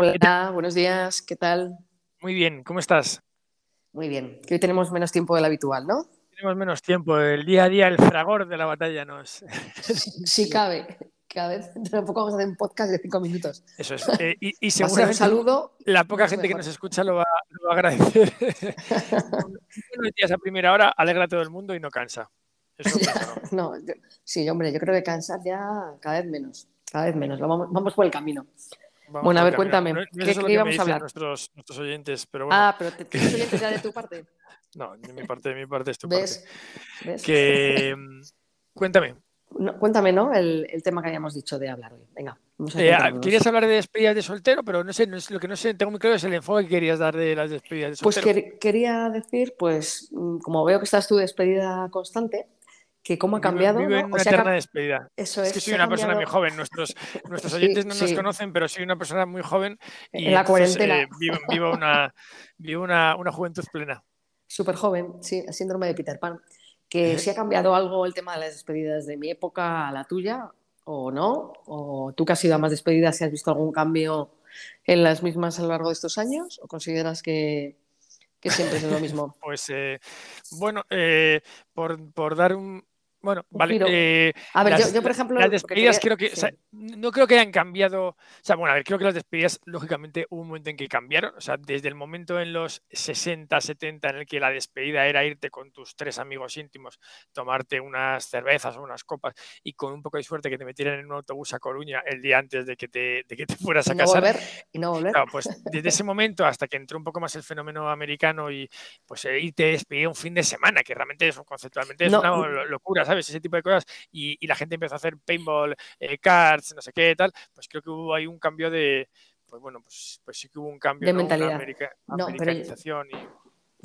Hola, buenos días, ¿qué tal? Muy bien, ¿cómo estás? Muy bien, que hoy tenemos menos tiempo del habitual, ¿no? Tenemos menos tiempo, el día a día, el fragor de la batalla nos... Sí, cabe, cada vez tampoco vamos a hacer un podcast de cinco minutos. Eso es, eh, y, y seguramente saludo, la poca gente que nos escucha lo va, lo va a agradecer. Buenos días a primera hora, alegra a todo el mundo y no cansa. Eso no, yo, sí, hombre, yo creo que cansar ya cada vez menos, cada vez menos, vamos, vamos por el camino. Vamos bueno, a ver, cuéntame, camino. No, no ¿qué, es lo que íbamos me a hablar? Nuestros, nuestros oyentes, pero bueno. Ah, pero te, ¿tienes oyentes ya de tu parte? No, de mi parte, de mi parte es tu ¿Ves? parte. ¿Ves? Que, mm, cuéntame, No, cuéntame, ¿no? El, el tema que habíamos dicho de hablar hoy. Venga, vamos a eh, centrarnos. querías hablar de despedidas de soltero, pero no sé, no es, lo que no sé, tengo muy claro es el enfoque que querías dar de las despedidas de Pues soltero. quer- quería decir, pues, mm, como veo que estás tú de despedida constante, que cómo ha cambiado, Vivo ¿no? en O una sea, eterna despedida. eso Es es, que soy una persona muy joven. Nuestros, nuestros Sí, oyentes no nos sí. conocen, pero soy una persona muy joven y en la entonces, cuarentena, eh, vivo, vivo una, vivo una, una juventud plena. súper joven, sí, el síndrome de Peter Pan. Que si ha cambiado algo el tema de las despedidas de mi época a la tuya, o no, o tú que has ido a más despedidas, si has visto algún cambio en las mismas a lo largo de estos años, o consideras que, que siempre es lo mismo. Pues eh, bueno, eh, por, por dar un. Bueno, vale. eh, A ver, las, yo, yo, por ejemplo, las despedidas quería- creo que. o sea, sí. no creo que hayan cambiado. O sea, bueno, a ver, creo que las despedidas, lógicamente, hubo un momento en que cambiaron. O sea, desde el momento en los 60, 70, en el que la despedida era irte con tus tres amigos íntimos, tomarte unas cervezas o unas copas y con un poco de suerte que te metieran en un autobús a Coruña el día antes de que te, de que te fueras a no casar. volver, y no volver. Claro, pues desde ese momento hasta que entró un poco más el fenómeno americano y pues irte a despedir un fin de semana, que realmente eso conceptualmente es No, una lo- locura, ¿sabes? Ese tipo de cosas. Y, y la gente empezó a hacer paintball, eh, cards, no sé qué, tal. Pues creo que hubo ahí un cambio de. Pues bueno, pues, pues sí que hubo un cambio, De ¿no? Mentalidad. america- No, pero- americanización. y-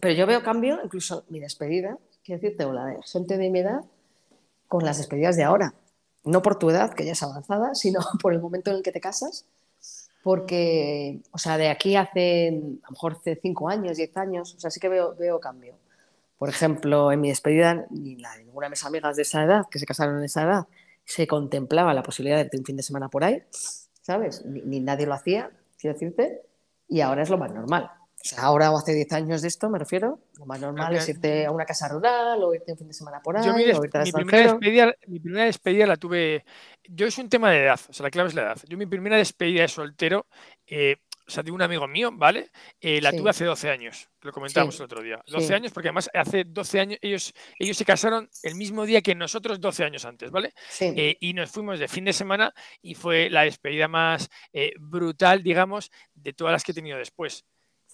Pero yo veo cambio, incluso mi despedida, quiero decirte, o la de gente de mi edad, con las despedidas de ahora. No por tu edad, que ya es avanzada, sino por el momento en el que te casas. Porque, o sea, de aquí hace, a lo mejor hace 5 años, 10 años, o sea, sí que veo, veo cambio. Por ejemplo, en mi despedida, ni la de ninguna de mis amigas de esa edad, que se casaron en esa edad, se contemplaba la posibilidad de irte un fin de semana por ahí, ¿sabes? Ni, ni nadie lo hacía, quiero decirte, y ahora es lo más normal. O sea, ahora o hace 10 años de esto, me refiero, lo más normal que- es irte a una casa rural o irte un fin de semana por ahí Yo mi, o irte mi primera despedida, mi primera despedida la tuve. Yo es un tema de edad, o sea, la clave es la edad. Yo mi primera despedida de soltero, eh, o sea, de un amigo mío, ¿vale? Eh, la Sí. tuve hace 12 años, lo comentábamos Sí. el otro día. Sí. 12 años, porque además hace 12 años, ellos, ellos se casaron el mismo día que nosotros 12 años antes, ¿vale? Sí, Eh, y nos fuimos de fin de semana y fue la despedida más eh, brutal, digamos, de todas las que he tenido después.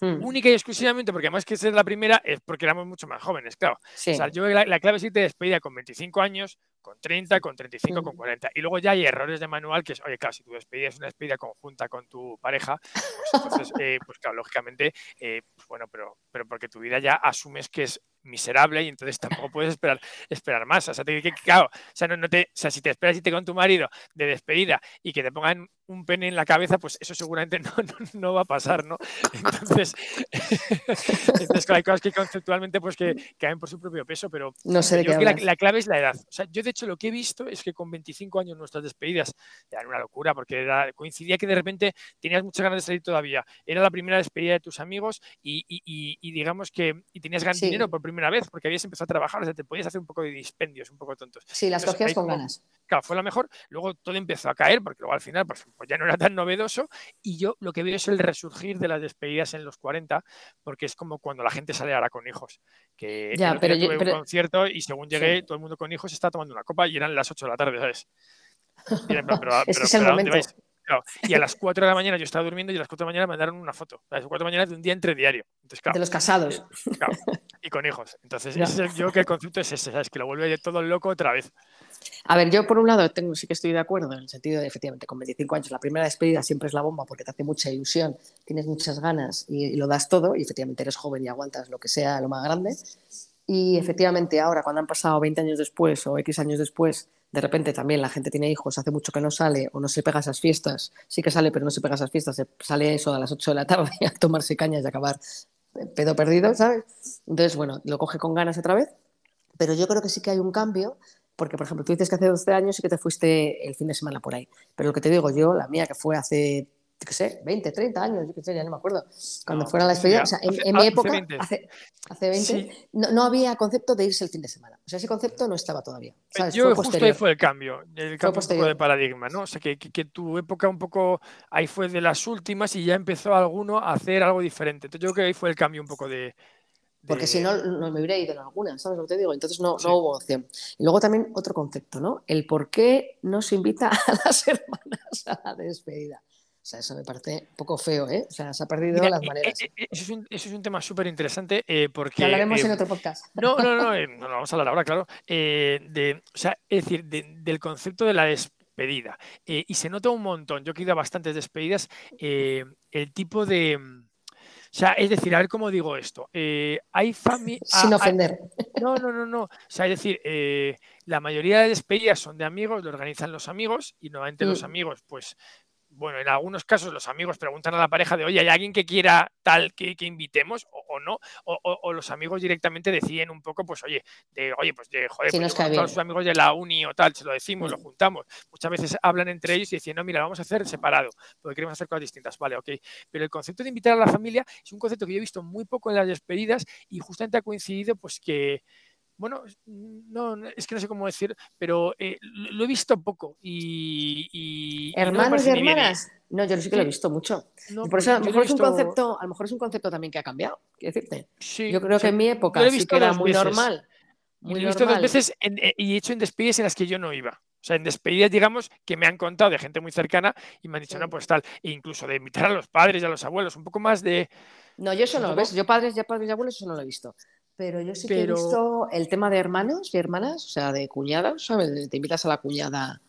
Mm, Única y exclusivamente, porque además que ser la primera, es porque éramos mucho más jóvenes, claro. O sea, yo la, la clave es irte de despedida con 25 años, con 30, con 35, con Mm. 40. Y luego ya hay errores de manual que es, oye, claro, si tu despedida es una despedida conjunta con tu pareja, pues entonces, eh, pues claro, lógicamente, eh, pues bueno, pero, pero porque tu vida ya asumes que es miserable y entonces tampoco puedes esperar, esperar más. O sea, te- que, claro, o sea, no, no te, o sea, si te esperas irte con tu marido de despedida y que te pongan un pene en la cabeza, pues eso seguramente no, no, no va a pasar, ¿no? Entonces, entonces claro, hay cosas que conceptualmente pues que caen por su propio peso, pero No sé de qué que la, la clave es la edad. O sea, yo de hecho lo que he visto es que con 25 años nuestras despedidas eran una locura porque era- coincidía que de repente tenías muchas ganas de salir todavía. Era la primera despedida de tus amigos y, y- y- y digamos que y tenías ganas Sí. dinero por primera vez porque habías empezado a trabajar, o sea, te podías hacer un poco de dispendios, un poco tontos. Sí, las Entonces, cogías con como- ganas. Claro, fue la mejor. Luego todo empezó a caer porque luego al final pues, pues ya no era tan novedoso y yo lo que veo es el resurgir de las despedidas en los 40 porque es como cuando la gente sale ahora con hijos. Que Ya, pero yo- tuve pero- un concierto y según Sí. llegué todo el mundo con hijos está tomando una copa y eran las 8 de la tarde, ¿sabes? Y pero, pero- es el pero ¿a dónde momento. Claro, Y a las 4 de la mañana yo estaba durmiendo y a las 4 de la mañana me mandaron una foto. A las 4 de la mañana de un día entre diario. Entonces, claro, De los casados. claro, y con hijos. Entonces, Ya. ese yo creo que el concepto es ese, ¿sabes? Que lo vuelve todo loco otra vez. A ver, yo por un lado tengo, sí que estoy de acuerdo en el sentido de, efectivamente, con 25 años la primera despedida siempre es la bomba porque te hace mucha ilusión, tienes muchas ganas y, lo das todo y efectivamente eres joven y aguantas lo que sea, lo más grande. Y efectivamente ahora, cuando han pasado 20 años después o X años después, de repente también la gente tiene hijos, hace mucho que no sale o no se pega esas fiestas, sí que sale pero no se pega esas fiestas, se sale eso a las 8 de la tarde a tomarse cañas y acabar pedo perdido, ¿sabes? Entonces, bueno, lo coge con ganas otra vez, pero yo creo que sí que hay un cambio porque, por ejemplo, tú dices que hace 12 años sí que te fuiste el fin de semana por ahí. Pero lo que te digo yo, la mía, que fue hace qué sé, 20, 30 años, yo qué sé, ya no me acuerdo, cuando fuera la despedida, o sea, en, mi época, hace, 20, no, había concepto de irse el fin de semana, o sea, ese concepto no estaba todavía. ¿sabes? Yo fue justo ahí fue el cambio, el cambio de paradigma, ¿no? O sea, que, que, tu época un poco, ahí fue de las últimas y ya empezó alguno a hacer algo diferente, entonces yo creo que ahí fue el cambio un poco de... Porque si no, no me hubiera ido en alguna, ¿sabes lo que te digo? Entonces no, no hubo opción. Y luego también otro concepto, ¿no? El por qué no se invita a las hermanas a la despedida. O sea, eso me parece un poco feo, ¿eh? O sea, se ha perdido las maneras. eso, es un, eso, es un, tema súper interesante eh, porque... hablaremos en otro podcast. No, no, no, no, no, vamos a hablar ahora, claro. de, o sea, es decir, del concepto de la despedida. y se nota un montón, yo he ido a bastantes despedidas, el tipo de... O sea, es decir, a ver cómo digo esto. hay familia. Sin ofender. no, no, no, no. O sea, es decir, la mayoría de despedidas son de amigos, lo organizan los amigos y normalmente los mm. amigos, pues bueno, en algunos casos los amigos preguntan a la pareja de, oye, ¿hay alguien que quiera tal que, invitemos o, no? O, los amigos directamente deciden un poco, pues, oye, de, oye, pues, de, joder, pues, todos sus amigos de la uni o tal, se lo decimos, lo mm. juntamos. Muchas veces hablan entre ellos y dicen, no, mira, vamos a hacer separado, porque queremos hacer cosas distintas. Vale, ok. Pero el concepto de invitar a la familia es un concepto que yo he visto muy poco en las despedidas y justamente ha coincidido, pues, que bueno, no, es que no sé cómo decir, pero eh, lo he visto poco y... ¿Hermanos y hermanas? No, yo sí que lo he visto mucho. por eso a lo mejor es un concepto, a lo mejor es un concepto también que ha cambiado, quiero decirte. yo creo que en mi época sí que era muy normal. Muy he visto dos veces eh, y he hecho en despedidas en las que yo no iba. O sea, en despedidas, digamos, que me han contado de gente muy cercana y me han dicho, no, pues tal. E incluso de invitar a los padres y a los abuelos, un poco más de. No, yo eso no, ¿ves? Yo padres, ya padres y abuelos, eso no lo he visto. Pero yo sí que he visto el tema de hermanos y hermanas, o sea, de cuñadas, ¿sabes? Te invitas a la cuñada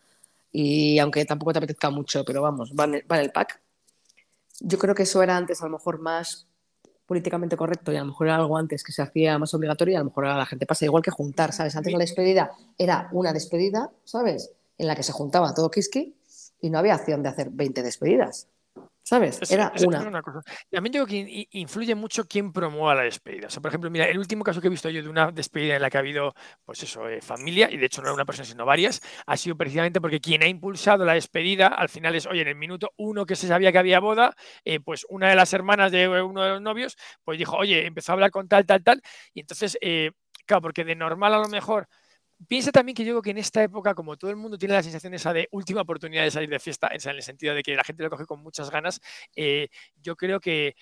y aunque tampoco te apetezca mucho, pero vamos, va en, el, pack. Yo creo que eso era antes a lo mejor más políticamente correcto y a lo mejor era algo antes que se hacía más obligatorio y a lo mejor a la gente pasa igual que juntar, ¿sabes? Antes la despedida era una despedida, ¿sabes? En la que se juntaba todo Kiski y no había acción de hacer 20 despedidas. ¿Sabes? Era una. También digo que influye mucho quién promueva la despedida. O sea, por ejemplo, mira, el último caso que he visto yo de una despedida en la que ha habido, pues eso, eh, familia, y de hecho no era una persona, sino varias, ha sido precisamente porque quien ha impulsado la despedida al final es, oye, en el minuto uno que se sabía que había boda, eh, pues una de las hermanas de uno de los novios, pues dijo, oye, empezó a hablar con tal, tal, tal, y entonces, eh, claro, porque de normal a lo mejor piensa también que yo creo que en esta época, como todo el mundo tiene la sensación esa de última oportunidad de salir de fiesta, en el sentido de que la gente lo coge con muchas ganas, eh, yo creo que,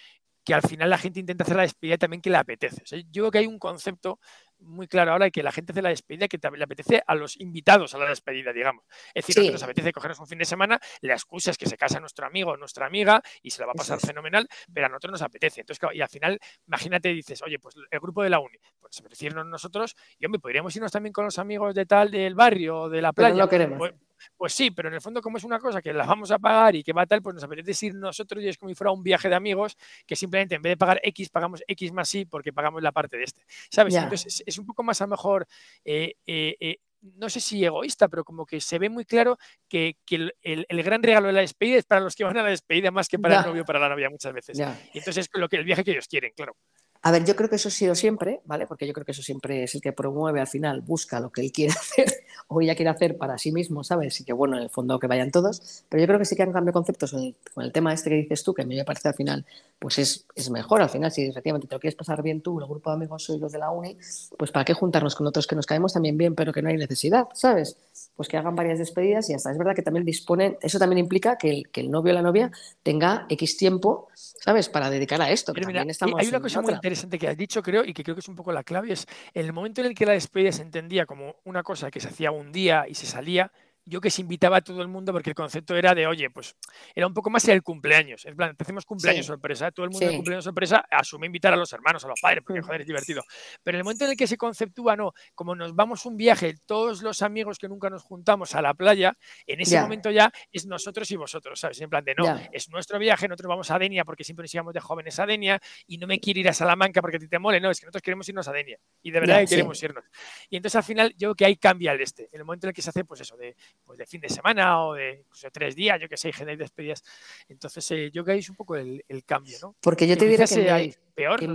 que al final la gente intenta hacer la despedida también que le apetece. yo creo que hay un concepto muy claro ahora que la gente hace la despedida que le apetece a los invitados a la despedida, digamos. Es decir, que nos apetece cogernos un fin de semana, la excusa es que se casa nuestro amigo o nuestra amiga y se la va a pasar fenomenal, pero a nosotros nos apetece. Entonces, y al final, imagínate, dices, oye, pues el grupo de la uni, pues apetece nosotros y, hombre, podríamos irnos también con los amigos de tal, del barrio, de la playa. Pero no queremos. Pues, pues sí, pero en el fondo como es una cosa que la vamos a pagar y que va tal, pues nos apetece ir nosotros y es como si fuera un viaje de amigos que simplemente en vez de pagar X pagamos X más Y porque pagamos la parte de este. ¿Sabes? Entonces es, un poco más a lo mejor... Eh, eh, eh, no sé si egoísta, pero como que se ve muy claro que, el, gran regalo de la despedida es para los que van a la despedida más que para el novio o para la novia muchas veces. Y entonces es lo que el viaje que ellos quieren, claro. A ver, yo creo que eso ha sido siempre, ¿vale? Porque yo creo que eso siempre es el que promueve al final, busca lo que él quiere hacer o ella quiere hacer para sí mismo, ¿sabes? Y que bueno, en el fondo que vayan todos. Pero yo creo que sí que han cambiado conceptos con el, tema este que dices tú, que a mí me parece al final, pues es, es mejor. Al final, si efectivamente te lo quieres pasar bien tú, el grupo de amigos soy los de la uni, pues para qué juntarnos con otros que nos caemos también bien, pero que no hay necesidad, ¿sabes? Pues que hagan varias despedidas y hasta. Es verdad que también disponen, eso también implica que el, que el novio o la novia tenga X tiempo, ¿sabes? Para dedicar a esto. Pero mira, hay una cosa muy interesante que has dicho, creo, y que creo que es un poco la clave, es el momento en el que la despedida se entendía como una cosa que se hacía un día y se salía, yo que se invitaba a todo el mundo porque el concepto era de, oye, pues era un poco más el cumpleaños. En plan, hacemos cumpleaños sorpresa, todo el mundo en cumpleaños sorpresa asume invitar a los hermanos, a los padres, porque joder, es divertido. Pero en el momento en el que se conceptúa, no, como nos vamos un viaje, todos los amigos que nunca nos juntamos a la playa, en ese momento ya es nosotros y vosotros, ¿sabes? En plan de, no, es nuestro viaje, nosotros vamos a Denia porque siempre nos íbamos de jóvenes a Denia y no me quiero ir a Salamanca porque a ti te mole, no, es que nosotros queremos irnos a Denia y de verdad que queremos irnos. Y entonces al final yo creo que ahí cambia el este, en el momento en el que se hace, pues eso, de, pues de fin de semana o de tres días, yo que sé, generar despedidas. Entonces, eh, yo que es un poco el, cambio, ¿no? Porque yo te diré que, peor, que,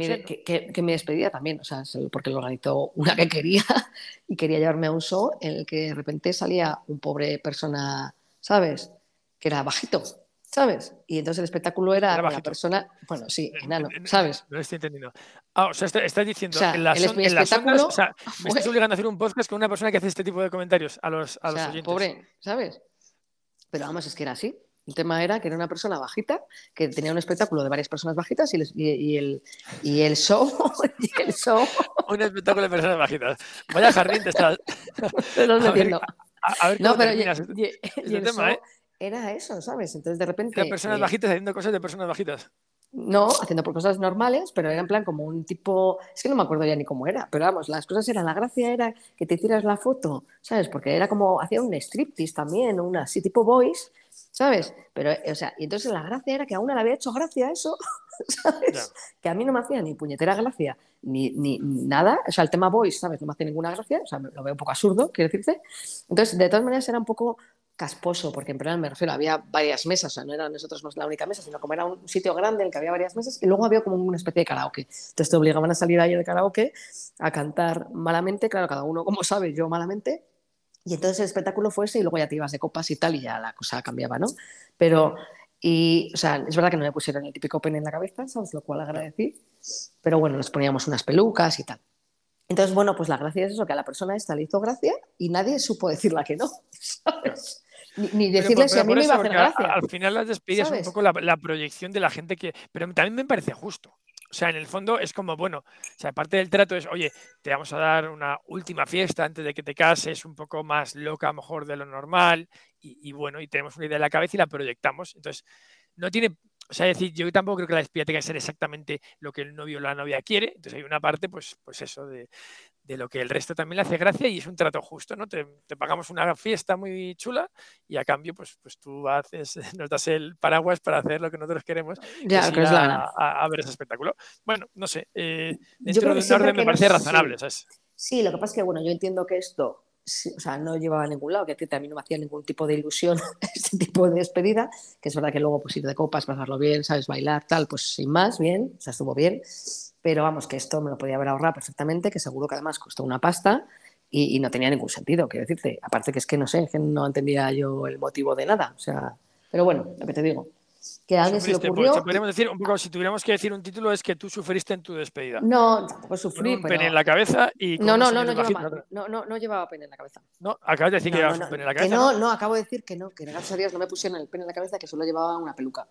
mi, despedida también, o sea, porque lo organizó una que quería y quería llevarme a un show en el que de repente salía un pobre persona, ¿sabes? Que era bajito, ¿sabes? Y entonces el espectáculo era, Era la persona, bueno, sí, enano, ¿sabes? No lo estoy entendiendo. Ah, o sea, está- estás diciendo O sea, en las, el on- en las espectáculo ondas, o sea, me estás obligando a hacer un podcast con una persona que hace este tipo de comentarios a los, a O los sea, oyentes. pobre, ¿sabes? Pero vamos, es que era así. El tema era que era una persona bajita, que tenía un espectáculo de varias personas bajitas y, les- y- el, y el show, y el show, Un espectáculo de personas bajitas. Vaya jardín te estás. te ver, metiendo. A, a ver No, pero y, terminas. y- este el tema, show ¿eh? era eso, ¿sabes? Entonces de repente... Eran personas eh, bajitas haciendo cosas de personas bajitas. No, haciendo por cosas normales, pero era en plan como un tipo, es que no me acuerdo ya ni cómo era, pero vamos, las cosas eran, la gracia era que te hicieras la foto, ¿sabes? Porque era como, hacía un striptease también, una así tipo boys, ¿sabes? Pero, eh, o sea, y entonces la gracia era que a una le había hecho gracia eso, ¿sabes? Que a mí no me hacía ni puñetera gracia, ni, ni nada, o sea, el tema boys, ¿sabes? No me hacía ninguna gracia, o sea, lo veo un poco absurdo, quiero decirte. Entonces, de todas maneras, era un poco casposo, porque en plan me refiero, había varias mesas, o sea, no era nosotros más la única mesa, sino como era un sitio grande en el que había varias mesas, y luego había como una especie de karaoke. Entonces te obligaban a salir ahí de karaoke a cantar malamente, claro, cada uno como sabe, yo malamente, y entonces el espectáculo fue ese y luego ya te ibas de copas y tal y ya la cosa cambiaba, ¿no? Pero, y, o sea, es verdad que no me pusieron el típico pene en la cabeza, ¿sabes? Lo cual agradecí, pero bueno, nos poníamos unas pelucas y tal. Entonces, bueno, pues la gracia es eso, que a la persona esta le hizo gracia y nadie supo decirla que no, ¿sabes? Ni, ni Pero decirle por- si a mí me iba a hacer gracia. Al final las despedidas son un ¿Sabes? poco la, la proyección de la gente que. Pero también me parece justo. O sea, en el fondo es como, bueno, o sea, parte del trato es, oye, te vamos a dar una última fiesta antes de que te cases, un poco más loca mejor de lo normal, y, y bueno, y tenemos una idea en la cabeza y la proyectamos. Entonces, no tiene, o sea, es decir, yo tampoco creo que la despedida tenga que ser exactamente lo que el novio o la novia quiere. Entonces hay una parte, pues, pues eso, de, de lo que el resto también le hace gracia y es un trato justo, ¿no? Te, te pagamos una fiesta muy chula y a cambio, pues, pues tú haces, nos das el paraguas para hacer lo que nosotros queremos, que Ya, que es la a, a- ver ese espectáculo. Bueno, no sé, eh, dentro de un orden me no- parece sí. razonable, ¿sabes? Sí, lo que pasa es que, bueno, yo entiendo que esto, sí, o sea, no llevaba a ningún lado, que a mí no me hacía ningún tipo de ilusión este tipo de despedida, que es verdad que luego pues ir de copas, pasarlo bien, sabes, bailar, tal, pues sin más, bien, o sea, estuvo bien, pero vamos, que esto me lo podía haber ahorrado perfectamente, que seguro que además costó una pasta y, y no tenía ningún sentido, quiero decirte, aparte que es que no sé, que no entendía yo el motivo de nada, o sea, pero bueno, lo que te digo, que alguien se le Sufriste, ocurrió... pues, podríamos decir, un poco, si tuviéramos que decir un título, es que tú sufriste en tu despedida. No, tampoco Con sufrí, un pero... pene en la cabeza y con No, no, no, no, llevaba, no, no, no llevaba pene en la cabeza. No, acabas de decir que No, llevabas no, un pene en la que cabeza. no, ¿no? no, acabo de decir que no, que gracias a Dios no me pusieron el pene en la cabeza, que solo llevaba una peluca.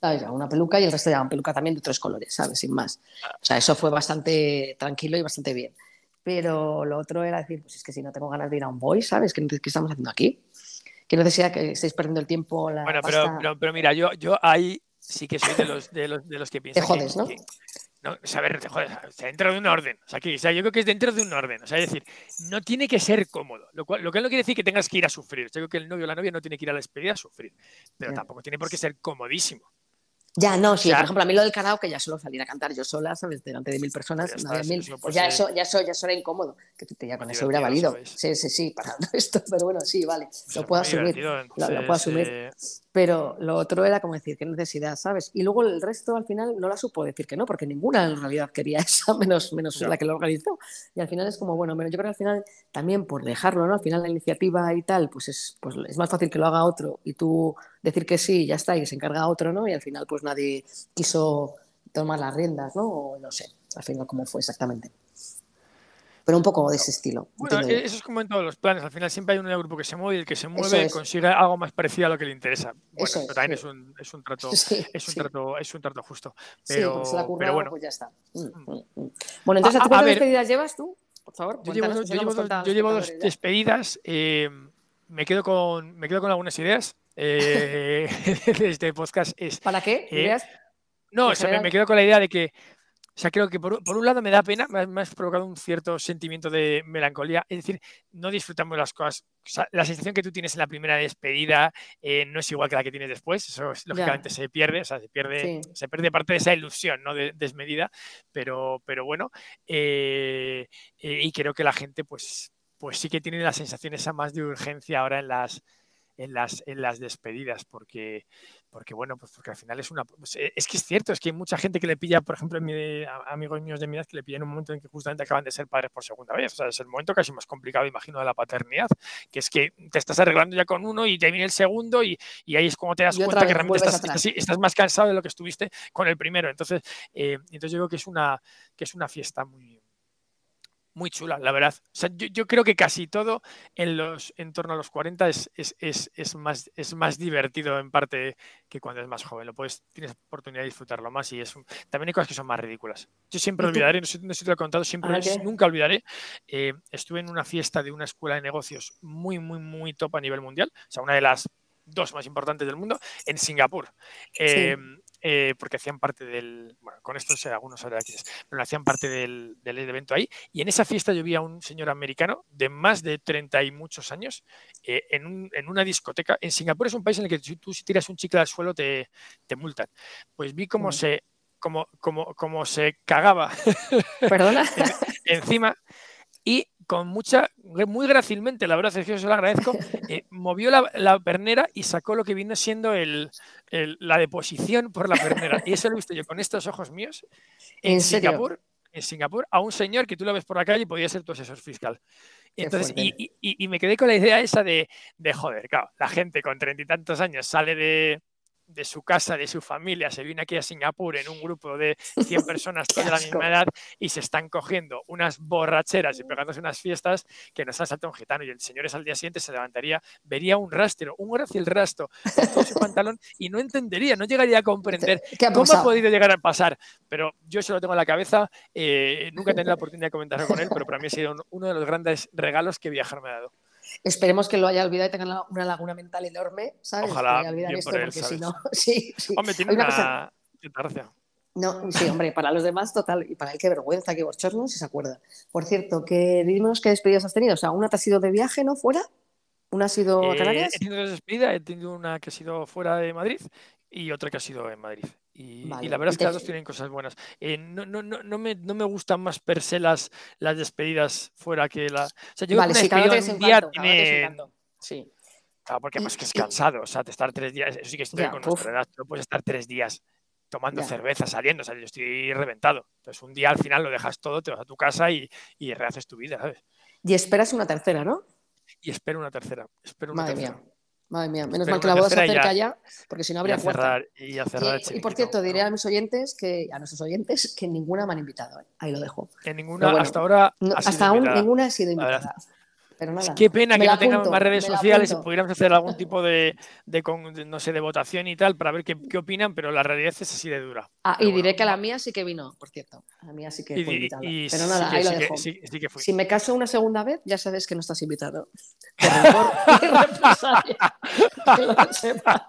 ¿Sabes? Una peluca y el resto llevaban peluca también de otros colores, ¿sabes? Sin más. O sea, eso fue bastante tranquilo y bastante bien. Pero lo otro era decir, pues es que si no tengo ganas de ir a un boy, ¿sabes? ¿Qué, qué estamos haciendo aquí? ¿Qué necesidad que estéis perdiendo el tiempo? La Bueno, pero, pero, pero mira, yo, yo ahí sí que soy de los, de los, de los que piensan. que- jodes, ¿no? que- no, o sea, a ver, te jodes, o sea, dentro de un orden. O sea, que, o sea, yo creo que es dentro de un orden. O sea, es decir, no tiene que ser cómodo. Lo cual, lo que no quiere decir que tengas que ir a sufrir. Yo creo que el novio o la novia no tiene que ir a la despedida a sufrir. Pero tampoco tiene por qué ser comodísimo. Ya, no, sí, O sea- por ejemplo, a mí lo del karaoke ya solo salir a cantar yo sola, ¿sabes? Delante de mil personas, ya está, mil. eso, Pues ya, eso, ya, eso, ya eso era incómodo. Que tú te- ya con eso hubiera valido. Sí, sí, sí, para esto, pero bueno, sí, vale. Lo puedo asumir. lo- lo puedo asumir. eh, Pero lo otro era como decir, qué necesidad, ¿sabes? Y luego el resto al final no la supo decir que no, porque ninguna en realidad quería esa, menos, menos la que lo organizó. Y al final es como, bueno, pero yo creo que al final también por dejarlo, ¿no? Al final la iniciativa y tal, pues es, pues es más fácil que lo haga otro y tú decir que sí, ya está, y que se encarga otro, ¿no? Y al final pues nadie quiso tomar las riendas, ¿no? O no sé, al final cómo fue exactamente. Pero un poco de ese estilo. Bueno, e- eso es como en todos los planes. Al final siempre hay un grupo que se mueve y el que se mueve es. consigue algo más parecido a lo que le interesa. Bueno, Eso pero es, también sí. es un, es un trato, Sí, es un sí. trato, es un trato justo. Pero, se la ha pero bueno, pues ya está. Mm, mm, mm. Bueno, entonces, A- ¿a a ti cuántas despedidas llevas tú? Por favor, yo llevo, yo no llevo dos, yo llevo dos despedidas. eh, me quedo con, me quedo con algunas ideas. eh, de este podcast es ¿Para qué? Eh, ¿Ideas? No, En o sea, me, me quedo con la idea de que, o sea, creo que por, un- por un lado me da pena, me, ha- me has provocado un cierto sentimiento de melancolía, es decir, no disfrutamos las cosas, o sea, la sensación que tú tienes en la primera despedida eh, no es igual que la que tienes después, eso es- lógicamente se pierde, o sea, se pierde, Sí. se pierde parte de esa ilusión, ¿no? De- desmedida, pero, pero bueno, eh, eh, y creo que la gente, pues, pues sí que tiene la sensación esa más de urgencia ahora en las, en las, en las despedidas, porque, porque bueno, pues porque al final es una... Pues, eh, es que es cierto, es que hay mucha gente que le pilla, por ejemplo, mi, amigos míos de mi edad que le pillan en un momento en que justamente acaban de ser padres por segunda vez. O sea, es el momento casi más complicado, imagino, de la paternidad, que es que te estás arreglando ya con uno y te viene el segundo y, y ahí es como te das cuenta que realmente estás, estás, más cansado de lo que estuviste con el primero. Entonces, eh, entonces yo creo que es una, que es una fiesta muy, muy chula, la verdad. yo, creo que casi todo en los en torno a los 40 es, es, más, es más divertido en parte que cuando es más joven. Lo puedes, tienes oportunidad de disfrutarlo más y es también hay cosas que son más ridículas. Yo siempre olvidaré, no sé, si te lo he contado, siempre, ah, nunca olvidaré. Eh, estuve en una fiesta de una escuela de negocios muy, muy, muy top a nivel mundial, o sea, una de las dos más importantes del mundo, en Singapur. Em, eh, porque hacían parte del, bueno, con esto sé, algunos sabrán quién es, pero hacían parte del, del, evento ahí. Y en esa fiesta yo vi a un señor americano de más de 30 y muchos años eh, en, un, en, una discoteca. En Singapur es un país en el que tú si tiras un chicle al suelo te, te multan. Pues vi cómo se como, como, como se cagaba ¿Perdona? encima y con mucha, muy grácilmente, la verdad yo se lo agradezco, eh, movió la, pernera y sacó lo que viene siendo el, la deposición por la pernera. Y eso lo he visto yo con estos ojos míos en, Singapur, en Singapur, a un señor que tú lo ves por la calle y podía ser tu asesor fiscal. Entonces, y, y, me quedé con la idea esa de, de joder, claro, la gente con treinta y tantos años sale de, de su casa, de su familia, se viene aquí a Singapur en un grupo de 100 personas todas de la misma edad y se están cogiendo unas borracheras y pegándose unas fiestas que nos ha saltado un gitano y el señor es al día siguiente se levantaría, vería un rastro, un el rastro en su pantalón y no entendería, no llegaría a comprender cómo ha podido llegar a pasar. Pero yo se lo tengo en la cabeza, eh, nunca he tenido la oportunidad de comentarlo con él, pero para mí ha sido uno de los grandes regalos que viajar me ha dado. Esperemos que lo haya olvidado y tenga una laguna mental enorme, ¿sabes? Ojalá. esto, porque si no. Sí, sí. Hombre, tiene una, una... Cosa... No, sí, hombre, para los demás, total. Y para él, qué vergüenza, qué bochorno, si se acuerda. Por cierto, que dimos qué despedidas has tenido. O sea, una te ha sido de viaje, ¿no? ¿Fuera? ¿Una ha sido a Canarias? he tenido dos despedidas. He tenido una que ha sido fuera de Madrid y otra que ha sido en Madrid. Y, la verdad es que las dos tienen cosas buenas. Eh, no, no, no, no, me, no me gustan más per se las, las despedidas fuera que la. O sea, yo vale, sí, cada un día tiene... Sí. Claro, porque más que es cansado. O sea, de estar tres días. Eso sí que estoy con nuestra edad. No puedes estar tres días tomando cerveza, saliendo. O sea, yo estoy reventado. Entonces, un día al final lo dejas todo, te vas a tu casa y, y rehaces tu vida, ¿sabes? Y esperas una tercera, ¿no? Y espero una tercera. Espero una Madre Mía. Madre mía, menos mal que la boda se acerca ya, porque si no habría cuarta. Y, a cerrar y, por cierto, diré a mis oyentes que a nuestros oyentes que ninguna me han invitado. ¿eh? Ahí lo dejo. Que ninguna, hasta ahora. hasta aún ninguna ha sido invitada. Pero nada, Qué pena que no tengamos más redes sociales y pudiéramos hacer algún tipo de, no sé, de votación y tal para ver qué, qué, opinan, pero la realidad es así de dura. Ah, y diré que la mía sí que vino, por cierto. La mía sí que fue invitada. pero nada, ahí lo dejo. si me caso una segunda vez, ya sabes que no estás invitado. que lo sepa.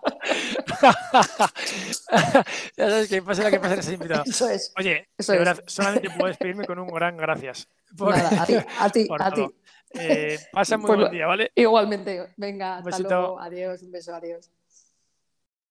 ya sabes que pase lo que pase, estás invitado. Eso es. Oye, de verdad, solamente puedo despedirme con un gran gracias. Nada, a ti, a ti, a ti. Eh, pasa muy pues buen día, ¿vale? Igualmente. Venga, hasta luego. Adiós, un beso, adiós.